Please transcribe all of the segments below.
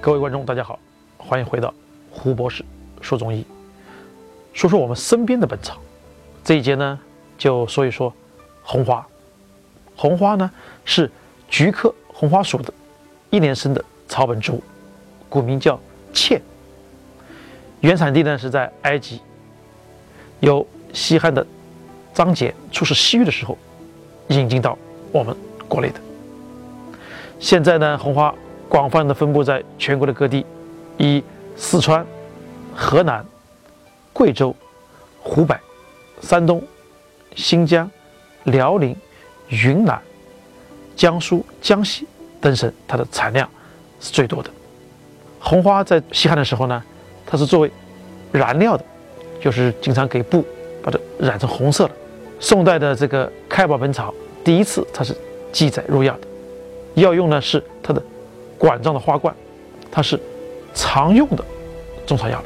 各位观众，大家好，欢迎回到胡博士说中医，说说我们身边的本草。这一节呢，就说一说红花。红花呢是菊科红花属的一年生的草本植物，古名叫茜。原产地呢是在埃及，由西汉的张俭出使西域的时候引进到我们国内的。现在呢，红花。广泛的分布在全国的各地，以四川、河南、贵州、湖北、山东、新疆、辽宁、云南、江苏、江西等省，它的产量是最多的。红花在西汉的时候呢，它是作为燃料的，就是经常给布把它染成红色的。宋代的这个《开宝本草》第一次它是记载入药的，药用呢是它的。管状的花冠，它是常用的中草药了。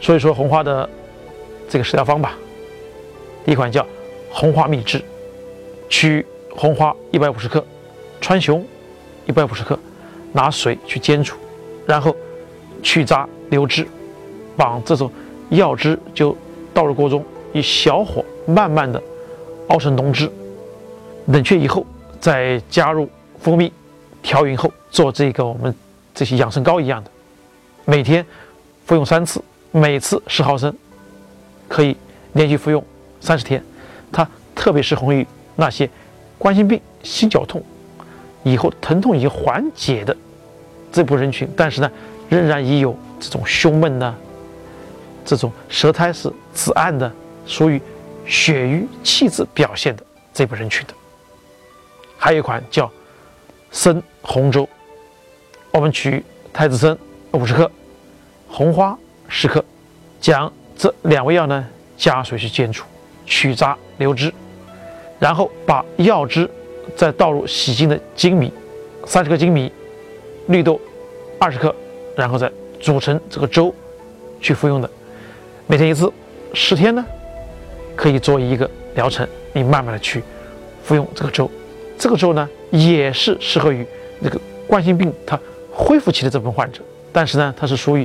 所以说红花的这个食疗方吧，一款叫红花蜜汁，取红花一百五十克，川芎一百五十克，拿水去煎煮，然后去渣留汁，把这种药汁就倒入锅中，以小火慢慢的熬成浓汁，冷却以后再加入蜂蜜。调匀后做这个我们这些养生膏一样的，每天服用三次，每次十毫升，可以连续服用三十天。它特别适用于那些冠心病、心绞痛以后疼痛已经缓解的这部分人群，但是呢，仍然已有这种胸闷呢，这种舌苔是紫暗的，属于血瘀气滞表现的这部分人群的。还有一款叫。生红粥，我们取太子参五十克，红花十克，将这两味药呢加水去煎煮，取渣留汁，然后把药汁再倒入洗净的粳米三十克粳米，绿豆二十克，然后再煮成这个粥去服用的。每天一次，十天呢可以做一个疗程，你慢慢的去服用这个粥。这个粥呢，也是适合于那个冠心病它恢复期的这部分患者，但是呢，它是属于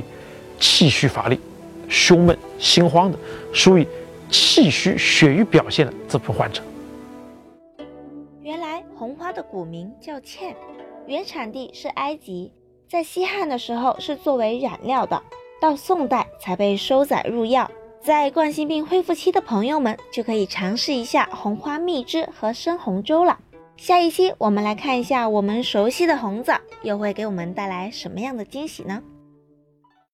气虚乏力、胸闷心慌的，属于气虚血瘀表现的这部分患者。原来红花的古名叫茜，原产地是埃及，在西汉的时候是作为染料的，到宋代才被收载入药。在冠心病恢复期的朋友们就可以尝试一下红花蜜汁和生红粥了。下一期我们来看一下我们熟悉的红枣又会给我们带来什么样的惊喜呢？